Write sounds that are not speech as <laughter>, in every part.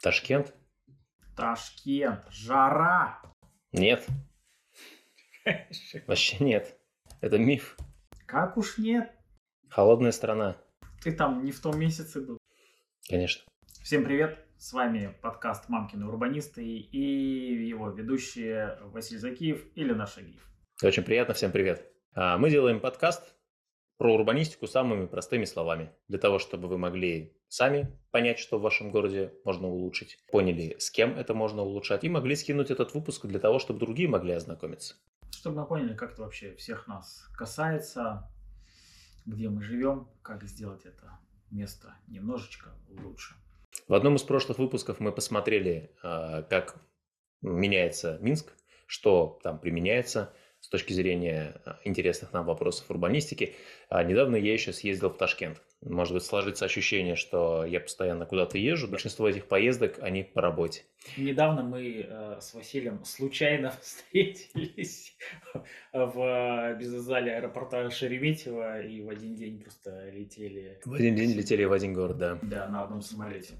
Ташкент? Ташкент. Жара. Нет. Вообще нет. Это миф. Как уж нет? Холодная страна. Ты там не в том месяце был. Конечно. Всем привет. С вами подкаст «Мамкины урбанисты» и его ведущие Василий Закиев или Наш Агиев. Очень приятно. Всем привет. А, мы делаем подкаст про урбанистику самыми простыми словами. Для того, чтобы вы могли сами понять, что в вашем городе можно улучшить, поняли, с кем это можно улучшать, и могли скинуть этот выпуск для того, чтобы другие могли ознакомиться. Чтобы мы поняли, как это вообще всех нас касается, где мы живем, как сделать это место немножечко лучше. В одном из прошлых выпусков мы посмотрели, а, как меняется Минск, что там применяется – с точки зрения а, интересных нам вопросов урбанистики. А недавно я еще съездил в Ташкент. Может быть, сложится ощущение, что я постоянно куда-то езжу. Большинство этих поездок, они по работе. Недавно мы э, с Василием случайно <laughs> встретились в бизнес-зале аэропорта Шереметьево и в один день просто летели. В один день летели в один город, да. Да, на одном самолете.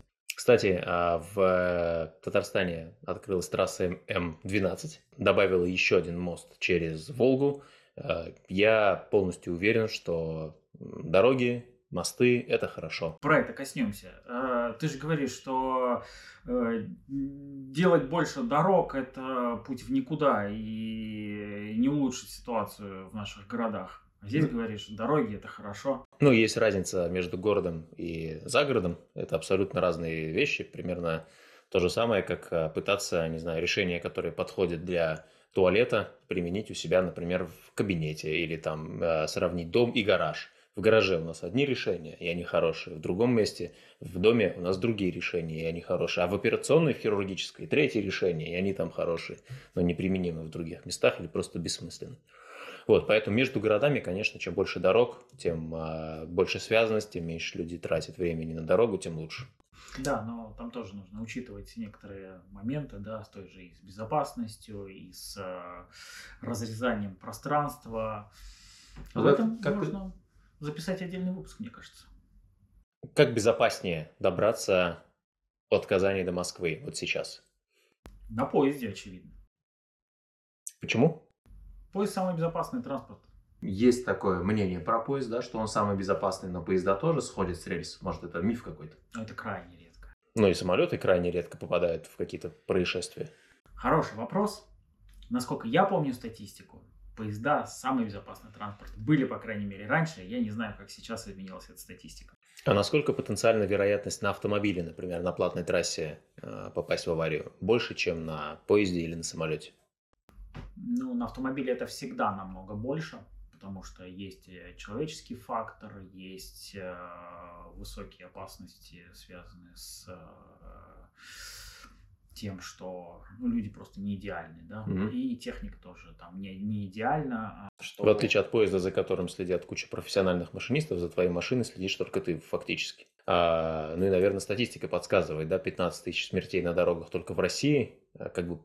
Кстати, а, в Татарстане открылась трасса М12, добавила еще один мост через Волгу. А, я полностью уверен, что дороги, мосты – это хорошо. Про это коснемся. А, ты же говоришь, что э, делать больше дорог – это путь в никуда и не улучшить ситуацию в наших городах. А здесь говоришь, дороги это хорошо. Ну, есть разница между городом и загородом. Это абсолютно разные вещи. Примерно то же самое, как а, пытаться, не знаю, решение, которое подходит для туалета, применить у себя, например, в кабинете или там а, сравнить дом и гараж. В гараже у нас одни решения, и они хорошие. В другом месте, в доме у нас другие решения, и они хорошие. А в операционной, в хирургической, третьи решения, и они там хорошие, но неприменимы в других местах или просто бессмысленны. Вот, поэтому между городами, конечно, чем больше дорог, тем а, больше связанность, тем меньше люди тратят времени на дорогу, тем лучше. Да, но там тоже нужно учитывать некоторые моменты, да, с той же и с безопасностью, и с э, разрезанием пространства. Об как, этом как нужно ты... записать отдельный выпуск, мне кажется. Как безопаснее добраться от Казани до Москвы вот сейчас? На поезде, очевидно. Почему? Поезд самый безопасный транспорт. Есть такое мнение про поезд, да, что он самый безопасный, но поезда тоже сходят с рельс. Может, это миф какой-то? Но это крайне редко. Ну и самолеты крайне редко попадают в какие-то происшествия. Хороший вопрос. Насколько я помню статистику, поезда самый безопасный транспорт. Были, по крайней мере, раньше. Я не знаю, как сейчас изменилась эта статистика. А насколько потенциальна вероятность на автомобиле, например, на платной трассе э, попасть в аварию? Больше, чем на поезде или на самолете? Ну, на автомобиле это всегда намного больше, потому что есть э, человеческий фактор, есть э, высокие опасности, связанные с э, тем, что ну, люди просто не идеальны, да, mm-hmm. и техника тоже там не, не идеальна. А что... В отличие от поезда, за которым следят куча профессиональных машинистов, за твоей машиной следишь только ты фактически. А, ну и, наверное, статистика подсказывает, да, 15 тысяч смертей на дорогах только в России, а, как бы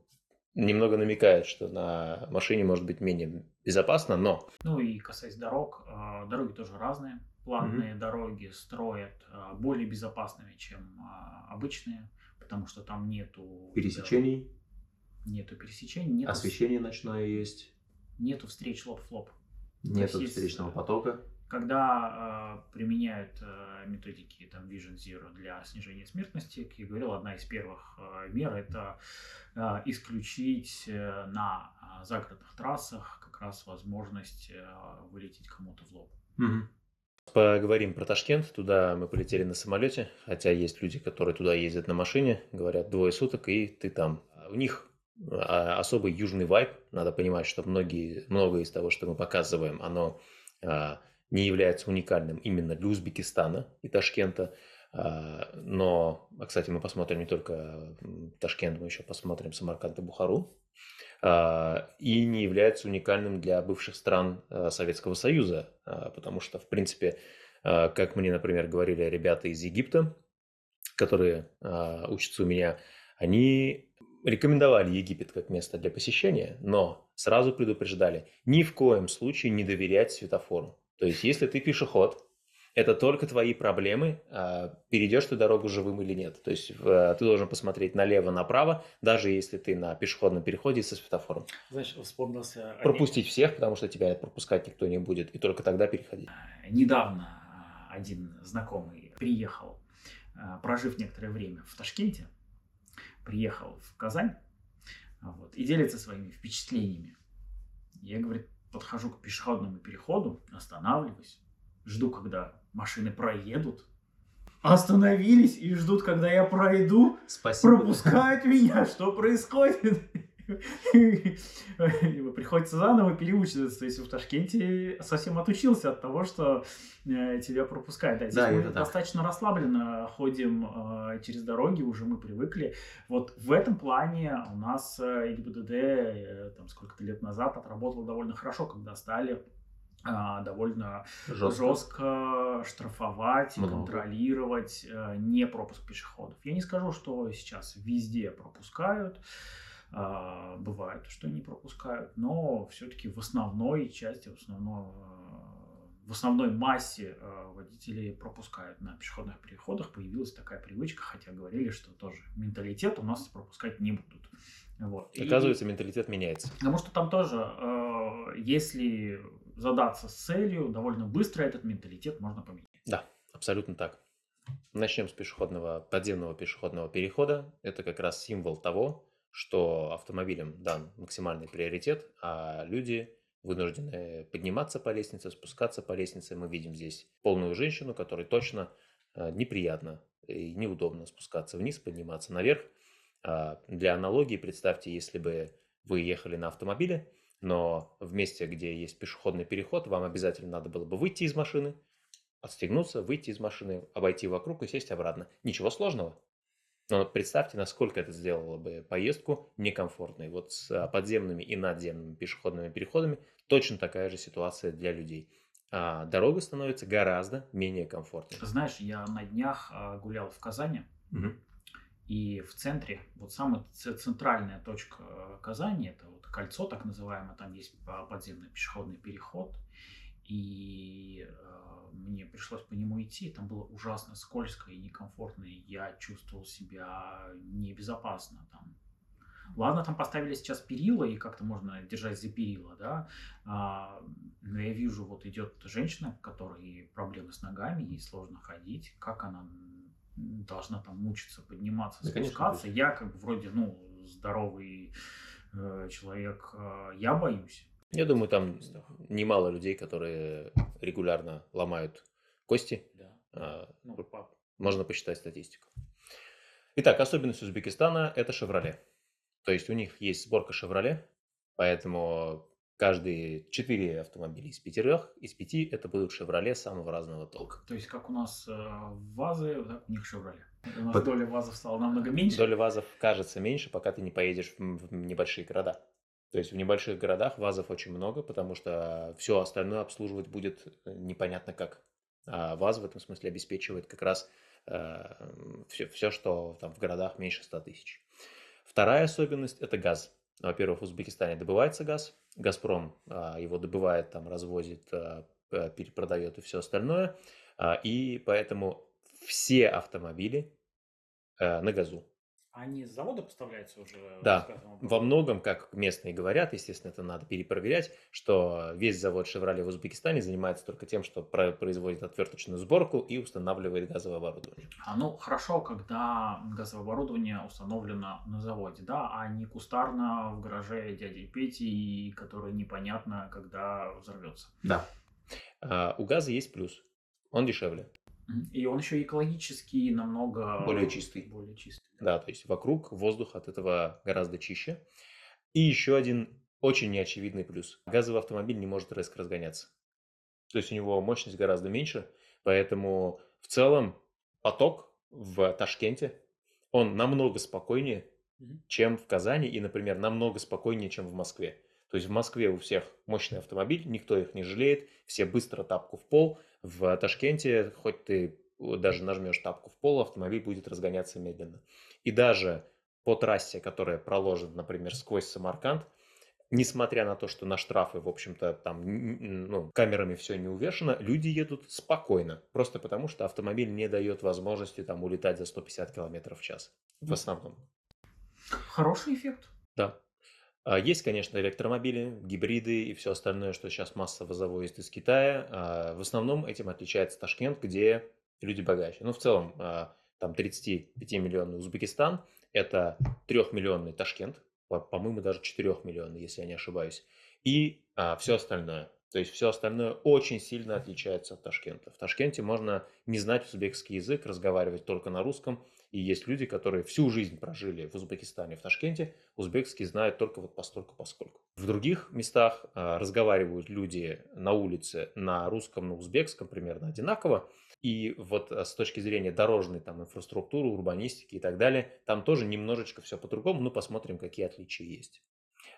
немного намекает, что на машине может быть менее безопасно, но... Ну и касаясь дорог, а, дороги тоже разные. Платные mm-hmm. дороги строят а, более безопасными, чем а, обычные, потому что там нету... Пересечений? Нету пересечений. Нету... Освещение ночное есть? Нету встреч лоб в лоб. Нету есть, встречного потока? Когда э, применяют э, методики там, Vision Zero для снижения смертности, как я говорил, одна из первых э, мер это э, исключить э, на э, загородных трассах как раз возможность э, вылететь кому-то в лоб. Угу. Поговорим про Ташкент. Туда мы полетели на самолете, хотя есть люди, которые туда ездят на машине, говорят двое суток, и ты там. У них а, особый южный вайб. Надо понимать, что многие, многое из того, что мы показываем, оно а, не является уникальным именно для Узбекистана и Ташкента. А, но, а, кстати, мы посмотрим не только Ташкент, мы еще посмотрим Самарканд и Бухару. А, и не является уникальным для бывших стран Советского Союза, потому что, в принципе, как мне, например, говорили ребята из Египта, которые учатся у меня, они рекомендовали Египет как место для посещения, но сразу предупреждали, ни в коем случае не доверять светофору. То есть, если ты пешеход, Это только твои проблемы, а, перейдешь ты дорогу живым или нет. То есть ты должен посмотреть налево, направо, даже если ты на пешеходном переходе со светофором. Знаешь, вспомнился... Пропустить всех, потому что тебя пропускать никто не будет, и только тогда переходить. Недавно один знакомый приехал, прожив некоторое время в Ташкенте, приехал в Казань вот, и делится своими впечатлениями. Я, говорит, подхожу к пешеходному переходу, останавливаюсь, жду, когда машины проедут, остановились и ждут, когда я пройду, Спасибо. пропускают меня, <laughs> что происходит? Приходится заново переучиваться. То есть в Ташкенте совсем отучился от того, что э, тебя пропускают. Да, здесь да, мы достаточно так. расслабленно ходим э, через дороги, уже мы привыкли. Вот в этом плане у нас э, ГИБДД э, там сколько-то лет назад отработал довольно хорошо, когда стали а, довольно жестко, жестко штрафовать, Много. контролировать не пропуск пешеходов. Я не скажу, что сейчас везде пропускают. А, бывает, что не пропускают, но все-таки в основной части, в, основной, в основной массе а, водители пропускают на пешеходных переходах. Появилась такая привычка, хотя говорили, что тоже менталитет у нас пропускать не будут. Вот. Оказывается, И, менталитет меняется. Потому что там тоже, а, если задаться с целью, довольно быстро этот менталитет можно поменять. Да, абсолютно так. Начнем с пешеходного, подземного пешеходного перехода. Это как раз символ того, что автомобилям дан максимальный приоритет, а люди вынуждены подниматься по лестнице, спускаться по лестнице. Мы видим здесь полную женщину, которой точно э, неприятно и неудобно спускаться вниз, подниматься наверх. А, для аналогии представьте, если бы вы ехали на автомобиле, но в месте, где есть пешеходный переход, вам обязательно надо было бы выйти из машины, отстегнуться, выйти из машины, обойти вокруг и сесть обратно. Ничего сложного. Но представьте, насколько это сделало бы поездку некомфортной. Вот с а, подземными и надземными пешеходными переходами точно такая же ситуация для людей. А дорога становится гораздо менее комфортной. Знаешь, я на днях а, гулял в Казани, угу. и в центре, вот самая центральная точка а, Казани, это вот кольцо так называемое, там есть подземный пешеходный переход, и мне пришлось по нему идти, там было ужасно скользко и некомфортно, и я чувствовал себя небезопасно там. Ладно, там поставили сейчас перила, и как-то можно держать за перила, да, а, но я вижу, вот идет женщина, у которой проблемы с ногами, ей сложно ходить, как она должна там мучиться, подниматься, да, спускаться. Конечно, я как бы вроде, ну, здоровый э, человек, э, я боюсь. Я думаю, там немало людей, которые регулярно ломают кости. Да. А, ну, можно посчитать статистику. Итак, особенность Узбекистана – это «Шевроле». То есть у них есть сборка «Шевроле», поэтому каждые четыре автомобиля из пятерых, из пяти это будут «Шевроле» самого разного толка. То есть как у нас э, ВАЗы, так у них «Шевроле». У нас Под... доля ВАЗов стала намного меньше. Доля ВАЗов кажется меньше, пока ты не поедешь в небольшие города. То есть в небольших городах ВАЗов очень много, потому что все остальное обслуживать будет э, непонятно как. А ВАЗ в этом смысле обеспечивает как раз э, все, все, что там в городах меньше 100 тысяч. Вторая особенность – это газ. Во-первых, в Узбекистане добывается газ. «Газпром» э, его добывает, там, развозит, э, перепродает и все остальное. Э, и поэтому все автомобили э, на газу. Они с завода поставляются уже? Да, во многом, как местные говорят, естественно, это надо перепроверять, что весь завод «Шевроле» в Узбекистане занимается только тем, что производит отверточную сборку и устанавливает газовое оборудование. А ну, хорошо, когда газовое оборудование установлено на заводе, да, а не кустарно в гараже дяди Пети, который непонятно, когда взорвется. Да. А, у газа есть плюс, он дешевле. И он еще экологически намного более чистый. Более чистый. Да, то есть вокруг воздух от этого гораздо чище. И еще один очень неочевидный плюс. Газовый автомобиль не может резко разгоняться. То есть у него мощность гораздо меньше, поэтому в целом поток в Ташкенте, он намного спокойнее, чем в Казани и, например, намного спокойнее, чем в Москве. То есть в Москве у всех мощный автомобиль, никто их не жалеет, все быстро тапку в пол. В Ташкенте, хоть ты даже нажмешь тапку в пол, автомобиль будет разгоняться медленно. И даже по трассе, которая проложена, например, сквозь Самарканд, несмотря на то, что на штрафы, в общем-то, там ну, камерами все не увешано, люди едут спокойно, просто потому что автомобиль не дает возможности там улетать за 150 км в час в основном. Хороший эффект. Да. А, есть, конечно, электромобили, гибриды и все остальное, что сейчас массово завозят из Китая. А, в основном этим отличается Ташкент, где люди богаче. Ну, в целом, а, там 35-миллионный Узбекистан, это 3-миллионный Ташкент, по-моему, даже 4 миллионов, если я не ошибаюсь, и все остальное. То есть все остальное очень сильно отличается от Ташкента. В Ташкенте можно не знать узбекский язык, разговаривать только на русском. И есть люди, которые всю жизнь прожили в Узбекистане, в Ташкенте, узбекский знают только вот постольку поскольку. В других местах а, разговаривают люди на улице на русском, на узбекском примерно одинаково. И вот э, с точки зрения дорожной там, инфраструктуры, урбанистики и так далее, там тоже немножечко все по-другому, но посмотрим, какие отличия есть.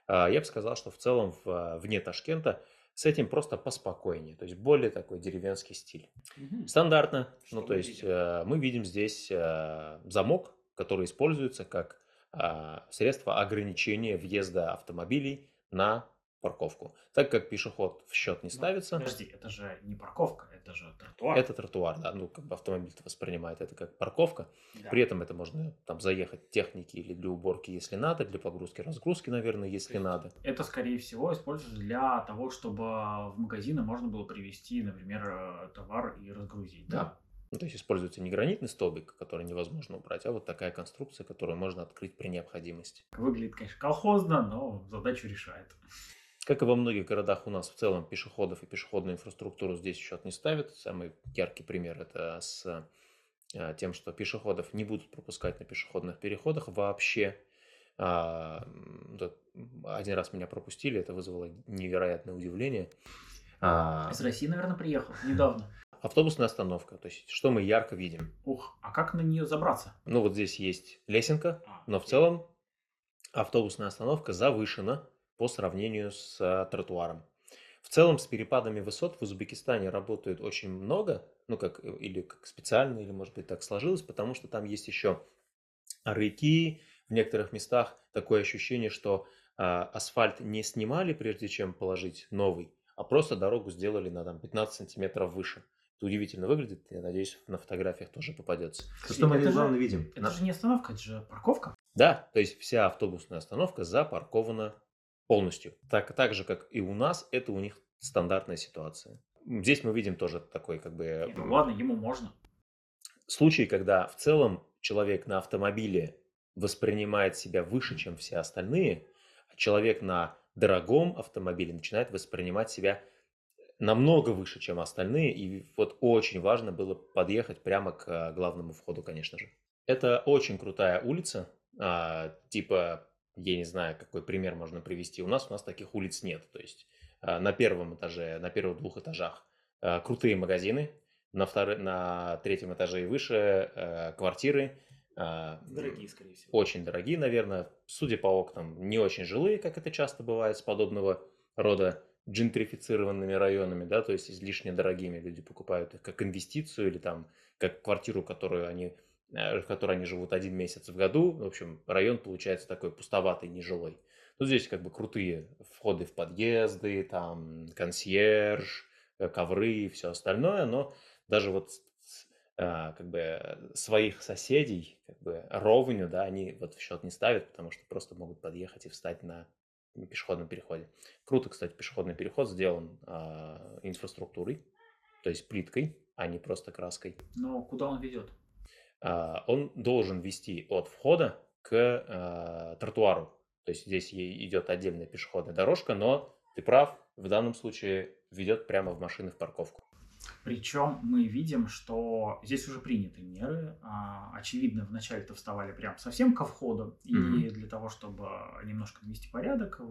А, я бы сказал, что в целом вне Ташкента с этим просто поспокойнее, то есть более такой деревенский стиль. Угу. Стандартно, что ну то есть видим? Э, мы видим здесь э, замок, который используется как а, средство ограничения въезда автомобилей на парковку. Так как пешеход в счет не ну, ставится. Подожди, это же не парковка, это же тротуар. Это тротуар, да. Ну, как бы автомобиль воспринимает это как парковка. Да. При этом это можно там заехать техники или для уборки, если надо, для погрузки, разгрузки, наверное, если надо. Это, скорее всего, используется для того, чтобы в магазины можно было привезти, например, э, товар и разгрузить. Да. да? Ну, то есть используется не гранитный столбик, который невозможно убрать, а вот такая конструкция, которую можно открыть при необходимости. Выглядит, конечно, колхозно, но задачу решает. Как и во многих городах у нас в целом пешеходов и пешеходную инфраструктуру здесь счет не ставят. Самый яркий пример это с а, тем, что пешеходов не будут пропускать на пешеходных переходах вообще. А, один раз меня пропустили, это вызвало невероятное удивление. А, Из России, наверное, приехал <laughs> недавно. Автобусная остановка, то есть что мы ярко видим. Ух, а как на нее забраться? Ну вот здесь есть лесенка, но в целом автобусная остановка завышена по сравнению с а, тротуаром. В целом с перепадами высот в Узбекистане работают очень много, ну как э, или как специально, или может быть так сложилось, потому что там есть еще рыки, в некоторых местах такое ощущение, что а, асфальт не снимали, прежде чем положить новый, а просто дорогу сделали на там, 15 сантиметров выше. Это удивительно выглядит, я надеюсь, на фотографиях тоже попадется. Что мы это главное видим? Это на... же не остановка, это же парковка. Да, то есть вся автобусная остановка запаркована полностью. Так, так же, как и у нас, это у них стандартная ситуация. Здесь мы видим тоже такой как бы... Ну ладно, ему можно. Случай, когда в целом человек на автомобиле воспринимает себя выше, чем все остальные, а человек на дорогом автомобиле начинает воспринимать себя намного выше, чем остальные. И вот очень важно было подъехать прямо к а, главному входу, конечно же. Это очень крутая улица, а, типа я не знаю, какой пример можно привести. У нас у нас таких улиц нет. То есть а, на первом этаже, на первых двух этажах а, крутые магазины, на, втор... на третьем этаже и выше а, квартиры. Дорогие, скорее всего. Очень дорогие, наверное. Судя по окнам, не очень жилые, как это часто бывает с подобного рода джентрифицированными районами, да, то есть излишне дорогими. Люди покупают их как инвестицию или там как квартиру, которую они в которой они живут один месяц в году. В общем, район получается такой пустоватый, нежилой. Тут здесь как бы крутые входы в подъезды, там консьерж, э, ковры и все остальное, но даже вот а, как бы своих соседей, как бы ровню, да, они вот в счет не ставят, потому что просто могут подъехать и встать на пешеходном переходе. Круто, кстати, пешеходный переход сделан а, инфраструктурой, то есть плиткой, а не просто краской. Но куда он ведет? А, он должен вести от входа к а, тротуару. То есть здесь идет отдельная пешеходная дорожка, но ты прав, в данном случае ведет прямо в машины в парковку. Причем мы видим, что здесь уже приняты меры. А, очевидно, вначале-то вставали прям совсем ко входу. Mm-hmm. И для того, чтобы немножко навести порядок,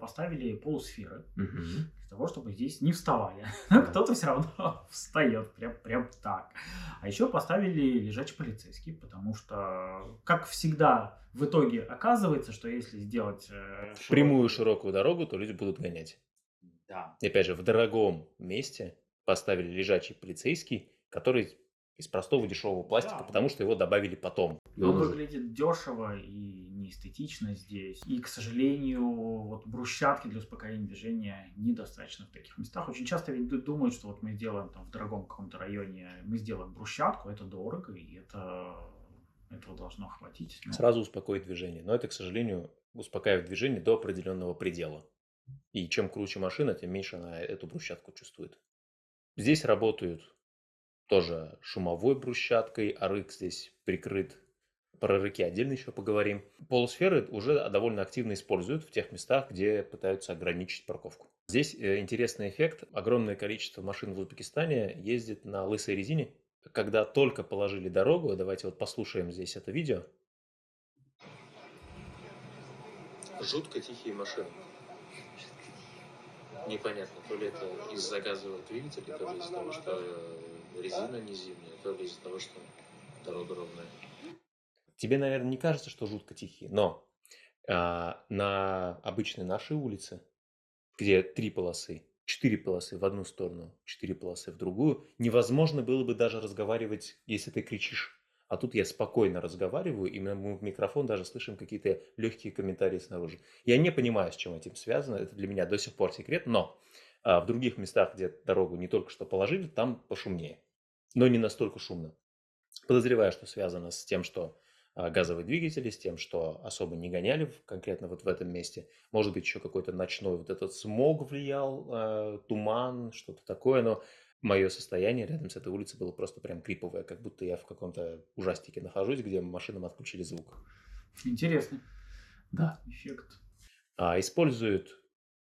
поставили полусферы. Mm-hmm. Для того, чтобы здесь не вставали. <laughs> Кто-то все равно <laughs> встает прям, прям так. А еще поставили лежачий полицейский, потому что, как всегда, в итоге оказывается, что если сделать... Э, Прямую широкую дорогу, то люди будут гонять. Да. И опять же, в дорогом месте поставили лежачий полицейский, который из простого дешевого пластика, да. потому что его добавили потом. Он выглядит дешево и не эстетично здесь. И, к сожалению, вот брусчатки для успокоения движения недостаточно в таких местах. Очень часто ведь думают, что вот мы сделаем там в дорогом каком-то районе, мы сделаем брусчатку, это дорого, и это этого должно хватить. Но... Сразу успокоит движение. Но это, к сожалению, успокаивает движение до определенного предела. И чем круче машина, тем меньше она эту брусчатку чувствует. Здесь работают тоже шумовой брусчаткой, а рык здесь прикрыт. Про рыки отдельно еще поговорим. Полусферы уже довольно активно используют в тех местах, где пытаются ограничить парковку. Здесь э, интересный эффект. Огромное количество машин в Узбекистане ездит на лысой резине. Когда только положили дорогу, давайте вот послушаем здесь это видео. Жутко тихие машины непонятно, то ли это из-за газового двигателя, то ли из-за того, что резина не зимняя, то ли из-за того, что дорога ровная. Тебе, наверное, не кажется, что жутко тихие, но а, на обычной нашей улице, где три полосы, четыре полосы в одну сторону, четыре полосы в другую, невозможно было бы даже разговаривать, если ты кричишь. А тут я спокойно разговариваю, и мы в микрофон даже слышим какие-то легкие комментарии снаружи. Я не понимаю, с чем этим связано, это для меня до сих пор секрет, но а, в других местах, где дорогу не только что положили, там пошумнее, но не настолько шумно. Подозреваю, что связано с тем, что а, газовые двигатели, с тем, что особо не гоняли конкретно вот в этом месте. Может быть, еще какой-то ночной вот этот смог влиял, э, туман, что-то такое, но мое состояние рядом с этой улицей было просто прям криповое, как будто я в каком-то ужастике нахожусь, где машинам отключили звук. Интересно. Да, эффект. А, используют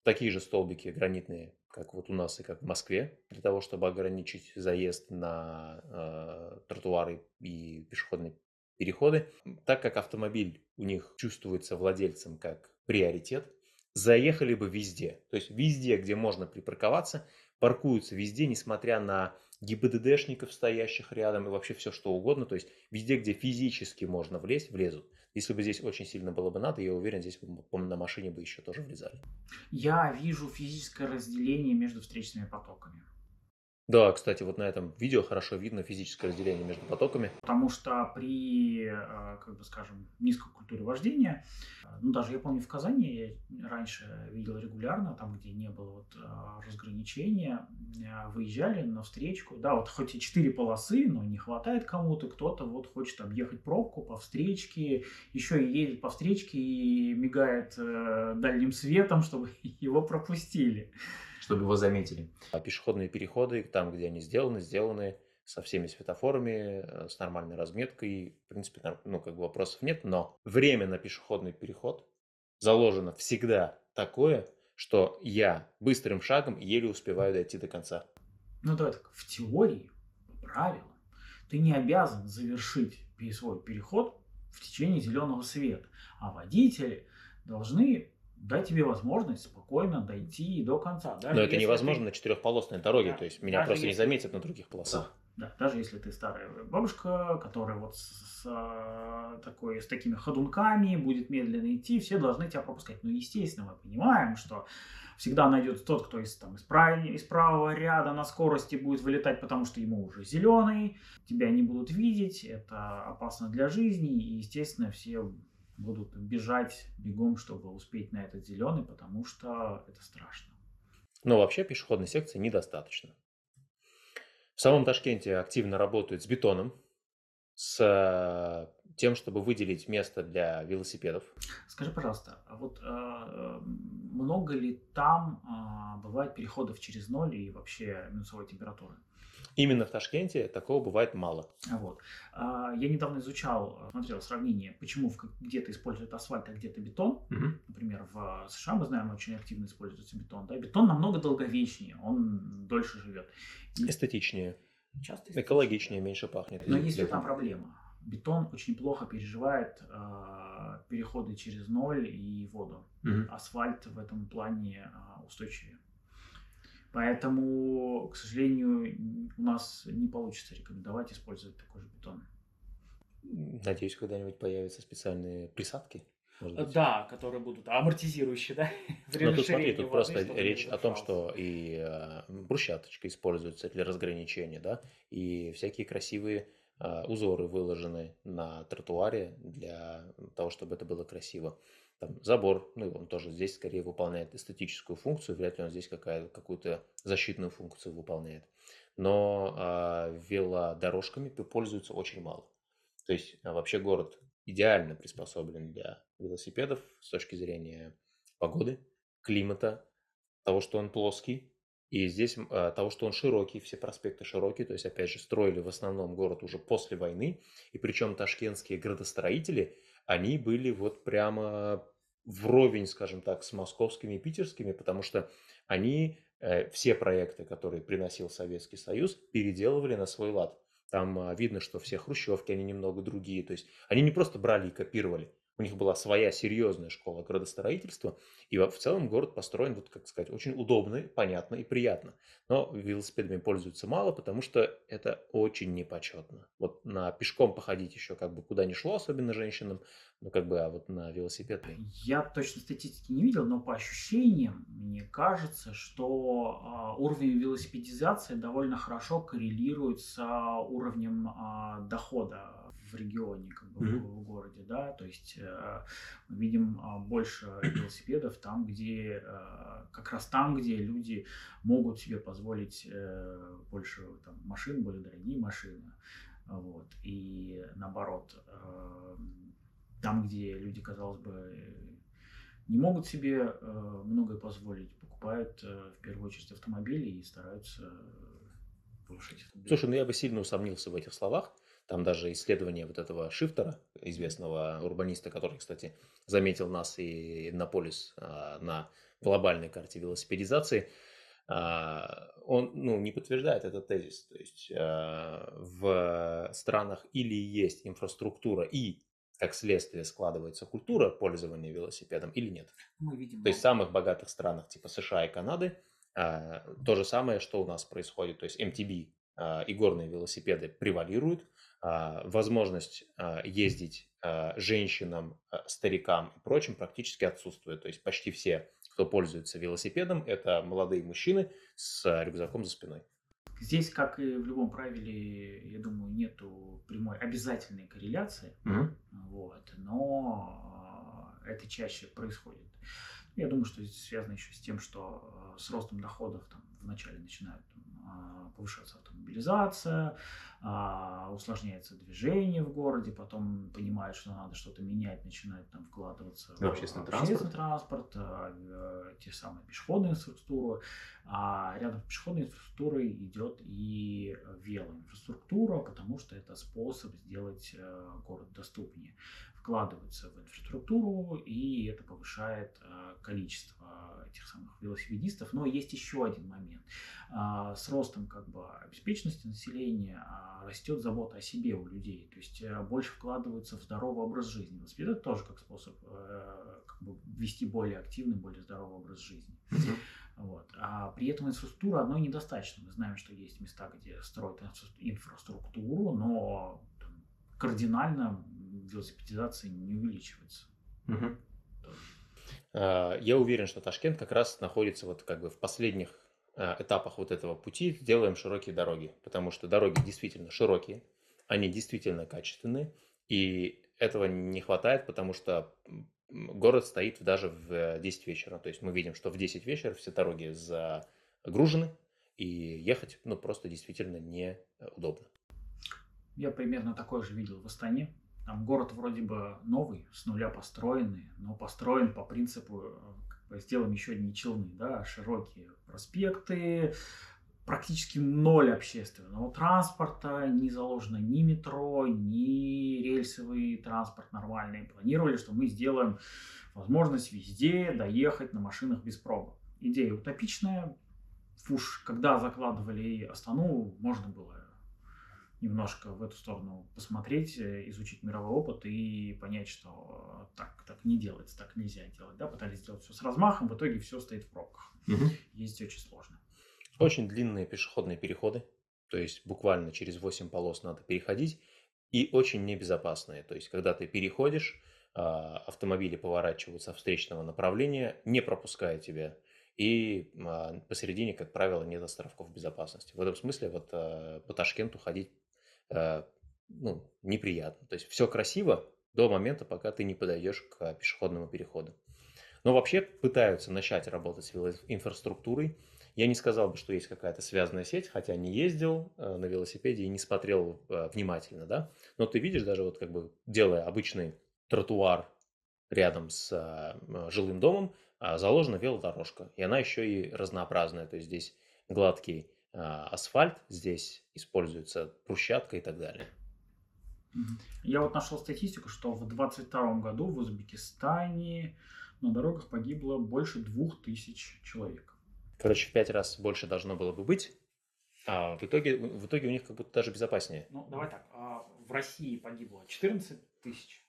такие же столбики гранитные, как вот у нас и как в Москве, для того, чтобы ограничить заезд на э, тротуары и пешеходные переходы. Так как автомобиль у них чувствуется владельцем как приоритет, заехали бы везде. То есть везде, где можно припарковаться, паркуются везде, несмотря на ГИБДДшников, стоящих рядом, и вообще все что угодно. То есть везде, где физически можно влезть, влезут. Если бы здесь очень сильно было бы надо, я уверен, здесь бы на машине бы еще тоже влезали. Я вижу физическое разделение между встречными потоками. Да, кстати, вот на этом видео хорошо видно физическое разделение между потоками. Потому что при, э, как бы скажем, низкой культуре вождения, э, ну даже я помню в Казани, я раньше видел регулярно, там где не было вот э, разграничения, выезжали на встречку, да, вот хоть и четыре полосы, но не хватает кому-то, кто-то вот хочет объехать пробку по встречке, еще и едет по встречке и мигает дальним светом, чтобы <laughs> его пропустили чтобы его заметили. А пешеходные переходы, там, где они сделаны, сделаны со всеми светофорами, э, с нормальной разметкой. В принципе, ну, как бы вопросов нет, но время на пешеходный переход заложено всегда такое, что я быстрым шагом еле успеваю дойти до конца. Ну, давай так, в теории, по правилам, ты не обязан завершить свой переход в течение зеленого света, а водители должны дать тебе возможность спокойно дойти до конца. Даже Но это невозможно ты... на четырехполосной дороге, да, то есть меня просто если... не заметят на других полосах. Да, да, даже если ты старая бабушка, которая вот с, с, такой, с такими ходунками будет медленно идти, все должны тебя пропускать. Ну, естественно, мы понимаем, что всегда найдется тот, кто из, там, из, прав... из правого ряда на скорости будет вылетать, потому что ему уже зеленый, тебя не будут видеть, это опасно для жизни, и, естественно, все будут бежать бегом, чтобы успеть на этот зеленый, потому что это страшно. Но вообще пешеходной секции недостаточно. В самом Ташкенте активно работают с бетоном, с э, тем, чтобы выделить место для велосипедов. Скажи, пожалуйста, а вот э, много ли там э, бывает переходов через ноль и вообще минусовой температуры? Именно в Ташкенте такого бывает мало. Вот. А, я недавно изучал, смотрел сравнение, почему где-то используют асфальт, а где-то бетон. Угу. Например, в США мы знаем, очень активно используется бетон. Да? Бетон намного долговечнее, он дольше живет. Эстетичнее. Часто Экологичнее, меньше пахнет. Но есть одна проблема. Бетон очень плохо переживает э, переходы через ноль и воду. Угу. Асфальт в этом плане э, устойчивее. Поэтому, к сожалению, у нас не получится рекомендовать использовать такой же бетон. Надеюсь, когда-нибудь появятся специальные присадки. Да, которые будут амортизирующие, да? <laughs> Ну, тут смотри, тут воды, просто речь о том, что и э, брусчаточка используется для разграничения, да, и всякие красивые а, узоры выложены на тротуаре для того, чтобы это было красиво. Там забор, ну, он тоже здесь скорее выполняет эстетическую функцию, вряд ли он здесь какую-то защитную функцию выполняет. Но а, велодорожками пользуются очень мало. То есть а, вообще город идеально приспособлен для велосипедов с точки зрения погоды, климата, того, что он плоский, и здесь а, того, что он широкий, все проспекты широкие, то есть, опять же, строили в основном город уже после войны, и причем ташкентские градостроители, они были вот прямо вровень, скажем так, с московскими и питерскими, потому что они э, все проекты, которые приносил Советский Союз, переделывали на свой лад. Там а, видно, что все хрущевки, они немного другие. То есть они не просто брали и копировали. У них была своя серьезная школа градостроительства, и в целом город построен, вот, как сказать, очень удобно, понятно и приятно. Но велосипедами пользуются мало, потому что это очень непочетно. Вот на пешком походить еще как бы куда ни шло, особенно женщинам, ну как бы, а вот на велосипед... Я точно статистики не видел, но по ощущениям мне кажется, что э, уровень велосипедизации довольно хорошо коррелирует с уровнем э, дохода в регионе, как бы mm-hmm. в, в городе, да, то есть э, мы видим э, больше велосипедов там, где э, как раз там, где люди могут себе позволить э, больше там, машин, более дорогие машины, вот, и наоборот, э, там, где люди, казалось бы, не могут себе э, многое позволить, покупают э, в первую очередь автомобили и стараются повышать. Слушай, ну я бы сильно усомнился в этих словах, там даже исследование вот этого Шифтера, известного урбаниста, который, кстати, заметил нас и Иннополис а, на глобальной карте велосипедизации, а, он ну, не подтверждает этот тезис. То есть а, в странах или есть инфраструктура и как следствие складывается культура пользования велосипедом или нет. Мы видим. То есть в самых богатых странах типа США и Канады то же самое, что у нас происходит. То есть MTB и горные велосипеды превалируют, возможность а, ездить а, женщинам, старикам и прочим практически отсутствует. То есть почти все, кто пользуется велосипедом, это молодые мужчины с рюкзаком за спиной. Здесь, как и в любом правиле, я думаю, нету прямой обязательной корреляции, mm-hmm. вот, но это чаще происходит. Я думаю, что это связано еще с тем, что с ростом доходов там вначале начинают там, повышаться автомобилизация, а, усложняется движение в городе, потом понимают, что надо что-то менять, начинают там вкладываться в общественный, общественный транспорт, транспорт а, те самые пешеходные инфраструктуры. А рядом с пешеходной инфраструктурой идет и велоинфраструктура, потому что это способ сделать э, город доступнее вкладываются в инфраструктуру, и это повышает э, количество этих самых велосипедистов. Но есть еще один момент. А, с ростом как бы обеспеченности населения а, растет забота о себе у людей. То есть э, больше вкладываются в здоровый образ жизни. Велосипед это тоже как способ э, как бы, вести более активный, более здоровый образ жизни. Вот. А при этом инфраструктура одной недостаточно. Мы знаем, что есть места, где строят инфраструктуру, но там, кардинально велосипедизация не увеличивается. Угу. Я уверен, что Ташкент как раз находится вот как бы в последних а, этапах вот этого пути делаем широкие дороги, потому что дороги действительно широкие, они действительно качественные, и этого не хватает, потому что город стоит даже в 10 вечера. То есть мы видим, что в 10 вечера все дороги загружены, и ехать ну, просто действительно неудобно. Я примерно такое же видел в Астане. Там город вроде бы новый, с нуля построенный, но построен по принципу, бы сделаем еще одни челны, да, широкие проспекты, практически ноль общественного транспорта, не заложено ни метро, ни рельсовый транспорт нормальный. Планировали, что мы сделаем возможность везде доехать на машинах без пробок. Идея утопичная. Уж когда закладывали Астану, можно было немножко в эту сторону посмотреть, э, изучить мировой опыт и понять, что так, так не делается, так нельзя делать. Да? Пытались сделать все с размахом, в итоге все стоит в пробках. Угу. Ездить очень сложно. Очень длинные пешеходные переходы, то есть буквально через 8 полос надо переходить, и очень небезопасные. То есть когда ты переходишь, а, автомобили поворачивают со встречного направления, не пропуская тебя. И а, посередине, как правило, нет островков безопасности. В этом смысле вот а, по Ташкенту ходить Э, ну, неприятно. То есть все красиво до момента, пока ты не подойдешь к пешеходному переходу. Но вообще пытаются начать работать с инфраструктурой. Я не сказал бы, что есть какая-то связанная сеть, хотя не ездил э, на велосипеде и не смотрел э, внимательно, да. Но ты видишь даже вот как бы делая обычный тротуар рядом с э, жилым домом, а, заложена велодорожка. И она еще и разнообразная. То есть здесь гладкий асфальт, здесь используется брусчатка и так далее. Я вот нашел статистику, что в 2022 году в Узбекистане на дорогах погибло больше двух тысяч человек. Короче, в пять раз больше должно было бы быть, а в итоге, в итоге у них как будто даже безопаснее. Ну, давай так, а в России погибло 14 тысяч.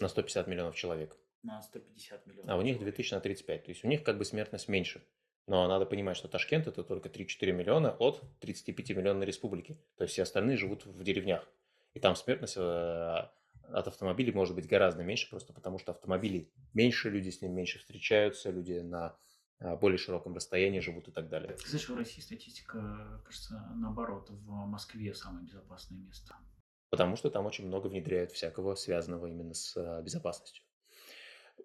На 150 миллионов человек. На 150 миллионов. А у них 2000 на 35. То есть у них как бы смертность меньше. Но надо понимать, что Ташкент это только 3-4 миллиона от 35 миллионной республики. То есть все остальные живут в деревнях. И там смертность э, от автомобилей может быть гораздо меньше, просто потому что автомобилей меньше, люди с ним меньше встречаются, люди на э, более широком расстоянии живут и так далее. Слышишь, в России статистика, кажется, наоборот, в Москве самое безопасное место. Потому что там очень много внедряют всякого связанного именно с э, безопасностью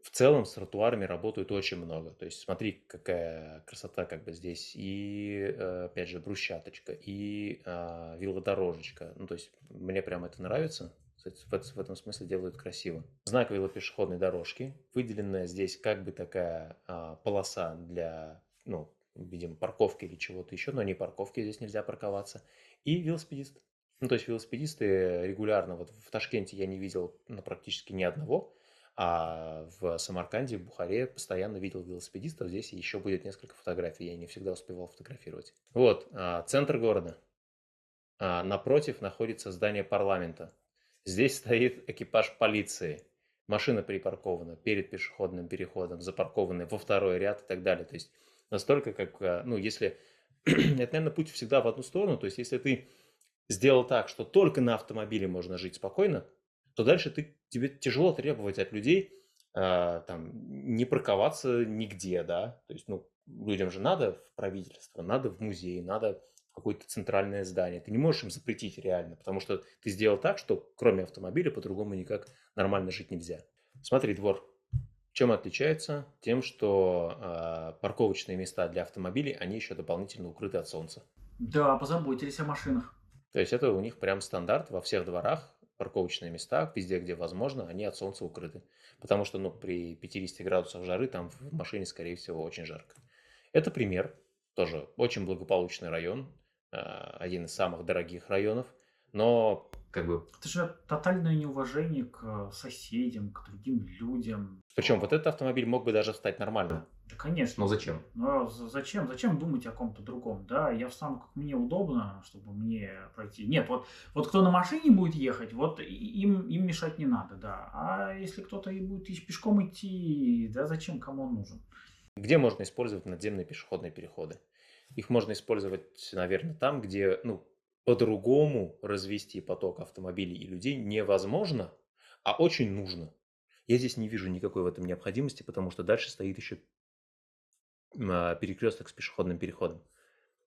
в целом с тротуарами работают очень много. То есть смотри, какая красота как бы здесь. И, э, опять же, брусчаточка, и а, велодорожечка. Ну, то есть мне прям это нравится. В этом смысле делают красиво. Знак велопешеходной дорожки. Выделенная здесь как бы такая а, полоса для, ну, видимо, парковки или чего-то еще, но не парковки, здесь нельзя парковаться. И велосипедист. Ну, то есть велосипедисты регулярно, вот в Ташкенте я не видел ну, практически ни одного, а в Самарканде, в Бухаре постоянно видел велосипедистов. Здесь еще будет несколько фотографий. Я не всегда успевал фотографировать. Вот, а, центр города. А, напротив находится здание парламента. Здесь <laughs> стоит экипаж полиции. Машина припаркована перед пешеходным переходом, запаркованы во второй ряд и так далее. То есть настолько, как, а, ну, если... <clears throat> Это, наверное, путь всегда в одну сторону. То есть если ты сделал так, что только на автомобиле можно жить спокойно, то дальше ты, тебе тяжело требовать от людей э, там, не парковаться нигде, да, то есть, ну, людям же надо в правительство, надо в музей, надо в какое-то центральное здание. Ты не можешь им запретить реально, потому что ты сделал так, что кроме автомобиля по-другому никак нормально жить нельзя. Смотри, двор. Чем отличается? Тем, что э, парковочные места для автомобилей, они еще дополнительно укрыты от солнца. Да, позаботились о машинах. То есть это у них прям стандарт во всех дворах парковочные места, везде, где возможно, они от солнца укрыты. Потому что ну, при 50 градусах жары там в машине, скорее всего, очень жарко. Это пример. Тоже очень благополучный район. А, один из самых дорогих районов. Но как бы... Это же тотальное неуважение к соседям, к другим людям. Причем вот этот автомобиль мог бы даже встать нормально. Да, конечно. Но зачем? Но зачем? Зачем думать о ком-то другом? Да, я встану, как мне удобно, чтобы мне пройти. Нет, вот, вот кто на машине будет ехать, вот им, им мешать не надо, да. А если кто-то и будет пешком идти, да зачем, кому он нужен? Где можно использовать надземные пешеходные переходы? Их можно использовать, наверное, там, где, ну, по-другому развести поток автомобилей и людей невозможно, а очень нужно. Я здесь не вижу никакой в этом необходимости, потому что дальше стоит еще а, перекресток с пешеходным переходом.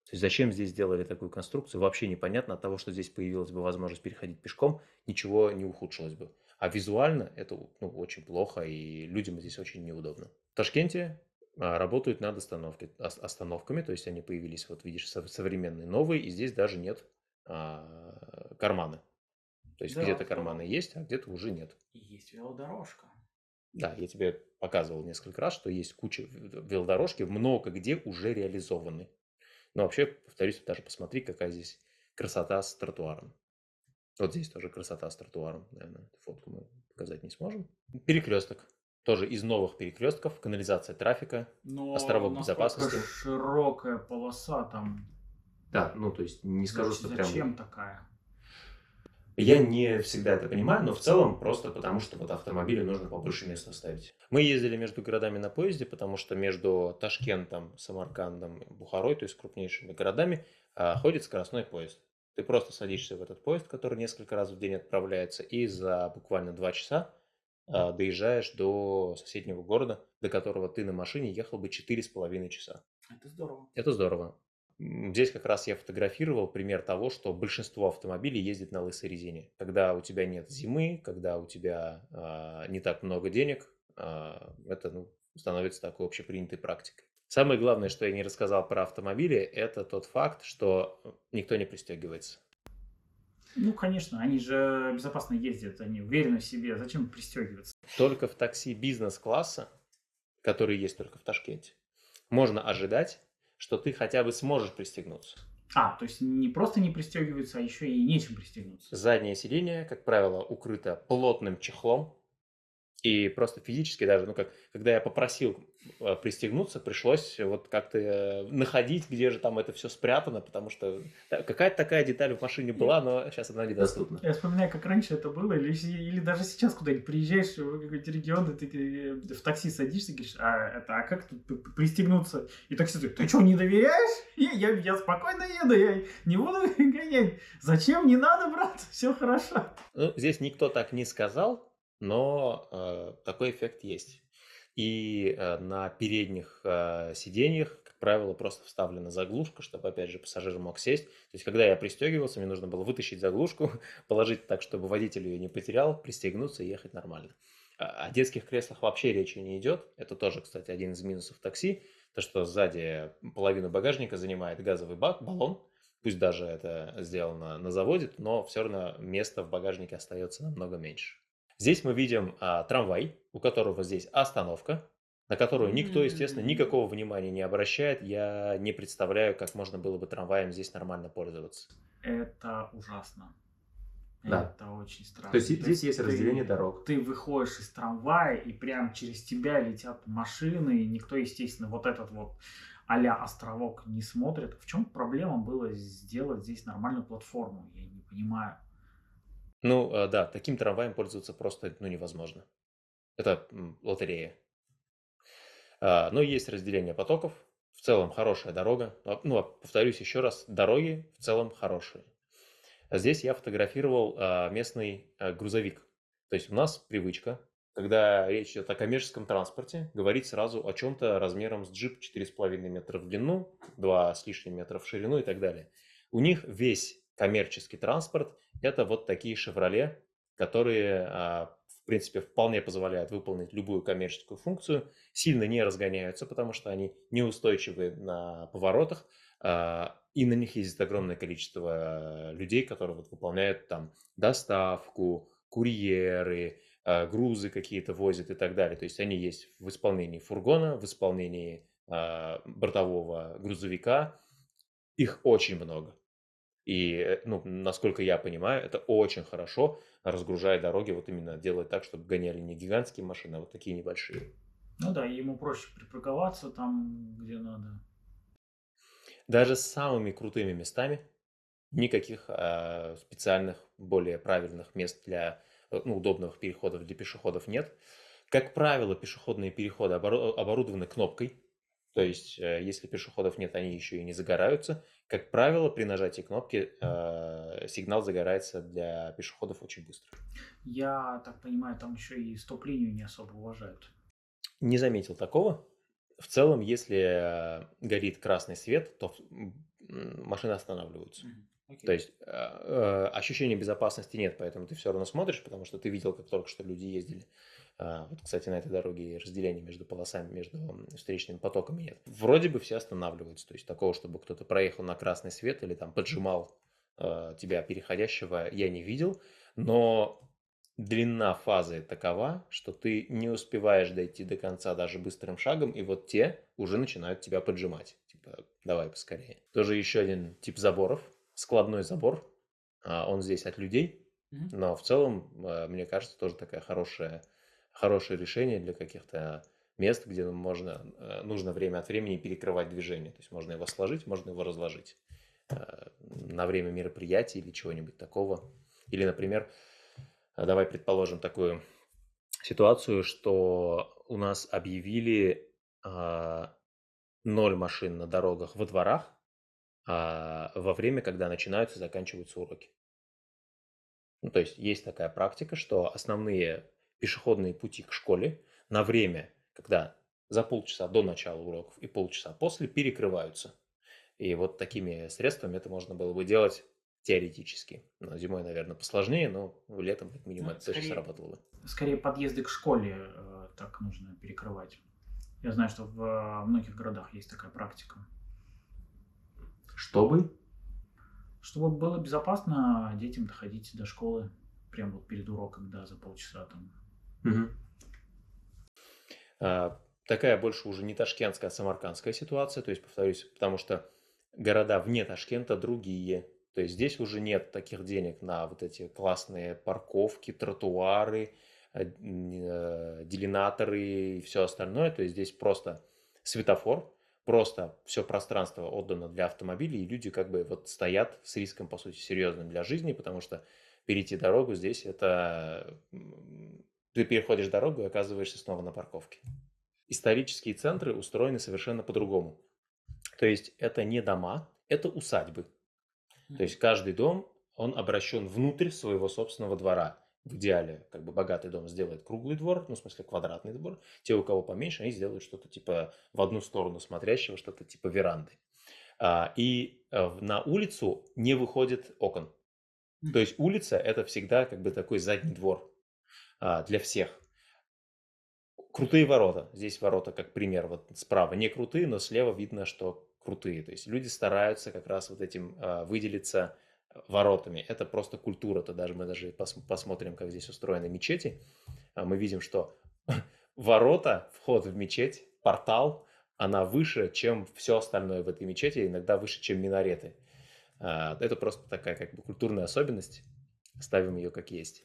То есть зачем здесь сделали такую конструкцию, вообще непонятно. От того, что здесь появилась бы возможность переходить пешком, ничего не ухудшилось бы. А визуально это ну, очень плохо, и людям здесь очень неудобно. В Ташкенте а, работают над остановки, остановками, то есть они появились, вот видишь, современные, новые, и здесь даже нет а, карманы. То есть да, где-то карманы есть, а где-то уже нет. И есть велодорожка. Да, я тебе показывал несколько раз, что есть куча велодорожки, много где уже реализованы. Но вообще, повторюсь, даже посмотри, какая здесь красота с тротуаром. Вот здесь тоже красота с тротуаром. Наверное, эту фотку мы показать не сможем. Перекресток. Тоже из новых перекрестков, канализация трафика, Но островок безопасности. широкая полоса там. Да, ну то есть не скажу, Зачем что прям... Зачем такая? Я не всегда это понимаю, но в целом просто потому, что вот автомобилю нужно побольше места оставить. Мы ездили между городами на поезде, потому что между Ташкентом, Самаркандом Бухарой, то есть крупнейшими городами, а, ходит скоростной поезд. Ты просто садишься в этот поезд, который несколько раз в день отправляется, и за буквально два часа а, доезжаешь до соседнего города, до которого ты на машине ехал бы четыре с половиной часа. Это здорово. Это здорово. Здесь как раз я фотографировал пример того, что большинство автомобилей ездит на лысой резине. Когда у тебя нет зимы, когда у тебя а, не так много денег, а, это ну, становится такой общепринятой практикой. Самое главное, что я не рассказал про автомобили, это тот факт, что никто не пристегивается. Ну, конечно, они же безопасно ездят, они уверены в себе, зачем пристегиваться? Только в такси бизнес-класса, который есть только в Ташкенте, можно ожидать, что ты хотя бы сможешь пристегнуться. А, то есть не просто не пристегиваются, а еще и нечем пристегнуться. Заднее сиденье, как правило, укрыто плотным чехлом, и просто физически даже, ну как, когда я попросил э, пристегнуться, пришлось вот как-то э, находить, где же там это все спрятано, потому что какая-то такая деталь в машине была, но сейчас она недоступна. Я вспоминаю, как раньше это было, или, или даже сейчас куда-нибудь приезжаешь в какой-то регион, ты, ты в такси садишься и говоришь, а, это, а как тут пристегнуться? И таксист говорит, ты что, не доверяешь? <laughs> Я, я, я спокойно еду, я не буду <laughs> гонять. Зачем? Не надо, брат, все хорошо. Ну, здесь никто так не сказал, но э, такой эффект есть. И э, на передних э, сиденьях, как правило, просто вставлена заглушка, чтобы, опять же, пассажир мог сесть. То есть, когда я пристегивался, мне нужно было вытащить заглушку, <laughs> положить так, чтобы водитель ее не потерял, пристегнуться и ехать нормально. О детских креслах вообще речи не идет. Это тоже, кстати, один из минусов такси. То, что сзади половину багажника занимает газовый бак, баллон. Пусть даже это сделано на заводе, но все равно места в багажнике остается намного меньше. Здесь мы видим а, трамвай, у которого здесь остановка, на которую никто, естественно, никакого внимания не обращает. Я не представляю, как можно было бы трамваем здесь нормально пользоваться. Это ужасно. Да. Это очень странно. То есть То здесь есть разделение дорог. Ты выходишь из трамвая, и прям через тебя летят машины, и никто, естественно, вот этот вот а островок не смотрит. В чем проблема было сделать здесь нормальную платформу? Я не понимаю. Ну, а, да, таким трамваем пользоваться просто ну, невозможно. Это лотерея. А, но есть разделение потоков. В целом хорошая дорога. А, ну, повторюсь еще раз, дороги в целом хорошие. Здесь я фотографировал местный грузовик. То есть у нас привычка, когда речь идет о коммерческом транспорте, говорить сразу о чем-то размером с джип 4,5 метра в длину, 2 с лишним метра в ширину и так далее. У них весь коммерческий транспорт – это вот такие «Шевроле», которые, а, в принципе, вполне позволяют выполнить любую коммерческую функцию, сильно не разгоняются, потому что они неустойчивы на поворотах, а, и на них есть огромное количество людей, которые вот выполняют там доставку, курьеры, а, грузы какие-то возят и так далее. То есть они есть в исполнении фургона, в исполнении бортового грузовика. Их очень много. И, э, ну, насколько я понимаю, это очень хорошо, разгружая дороги, вот именно делать так, чтобы гоняли не гигантские машины, а вот такие небольшие. Ну да, ему проще припарковаться там, где надо. Даже с самыми крутыми местами никаких а, специальных, более правильных мест для э, ну, удобных переходов для пешеходов нет. Как правило, пешеходные переходы оборудованы кнопкой, то есть, э, если пешеходов нет, они еще и не загораются. Как правило, при нажатии кнопки э, сигнал загорается для пешеходов очень быстро. Я так понимаю, там еще и стоп-линию не особо уважают. Не заметил такого. В целом, если горит красный свет, то машины останавливаются. Okay. То есть э, э, ощущения безопасности нет, поэтому ты все равно смотришь, потому что ты видел, как только что люди ездили. А, вот, кстати, на этой дороге разделения между полосами, между встречными потоками нет. Вроде бы все останавливаются. То есть такого, чтобы кто-то проехал на красный свет или там поджимал э, тебя переходящего, я не видел. Но длина фазы такова, что ты не успеваешь дойти до конца даже быстрым шагом, и вот те уже начинают тебя поджимать. Типа, давай поскорее. Тоже еще один тип заборов. Складной забор. А, он здесь от людей. Но в целом, мне кажется, тоже такая хорошая хорошее решение для каких-то мест, где можно, э, нужно время от времени перекрывать движение. То есть можно его сложить, можно его разложить э, на время мероприятия или чего-нибудь такого. Или, например, э, давай предположим такую ситуацию, что у нас объявили ноль машин на дорогах во дворах а во время, когда начинаются и заканчиваются уроки. Ну, то есть есть такая практика, что основные пешеходные пути к школе на время, когда за полчаса до начала уроков и полчаса после перекрываются. И вот такими средствами это можно было бы делать теоретически. Но зимой, наверное, посложнее, но летом, как минимум, ну, это скорее, точно сработало бы. Скорее подъезды к школе э, так нужно перекрывать. Я знаю, что в многих городах есть такая практика. Чтобы? Чтобы было безопасно детям доходить до школы прямо вот перед уроком, да, за полчаса там. А, такая больше уже не ташкентская, а самаркандская ситуация. То есть, повторюсь, потому что города вне Ташкента другие. То есть здесь уже нет таких денег на вот эти классные парковки, тротуары, э, э, делинаторы и все остальное. То есть здесь просто светофор, просто все пространство отдано для автомобилей, и люди как бы вот стоят с риском, по сути, серьезным для жизни, потому что перейти дорогу здесь это... Ты переходишь дорогу и оказываешься снова на парковке. Исторические центры устроены совершенно по-другому. То есть это не дома, это усадьбы. То есть каждый дом, он обращен внутрь своего собственного двора. В идеале, как бы богатый дом сделает круглый двор, ну, в смысле, квадратный двор. Те, у кого поменьше, они сделают что-то типа в одну сторону смотрящего, что-то типа веранды. А, и э, на улицу не выходит окон. То есть улица – это всегда как бы такой задний двор а, для всех. Крутые ворота. Здесь ворота, как пример, вот справа не крутые, но слева видно, что крутые. То есть люди стараются как раз вот этим э, выделиться воротами. Это просто культура. То даже мы даже пос, посмотрим, как здесь устроены мечети. А мы видим, что <laughs> ворота, вход в мечеть, портал, она выше, чем все остальное в этой мечети, иногда выше, чем минареты. Э, это просто такая как бы культурная особенность. Ставим ее как есть.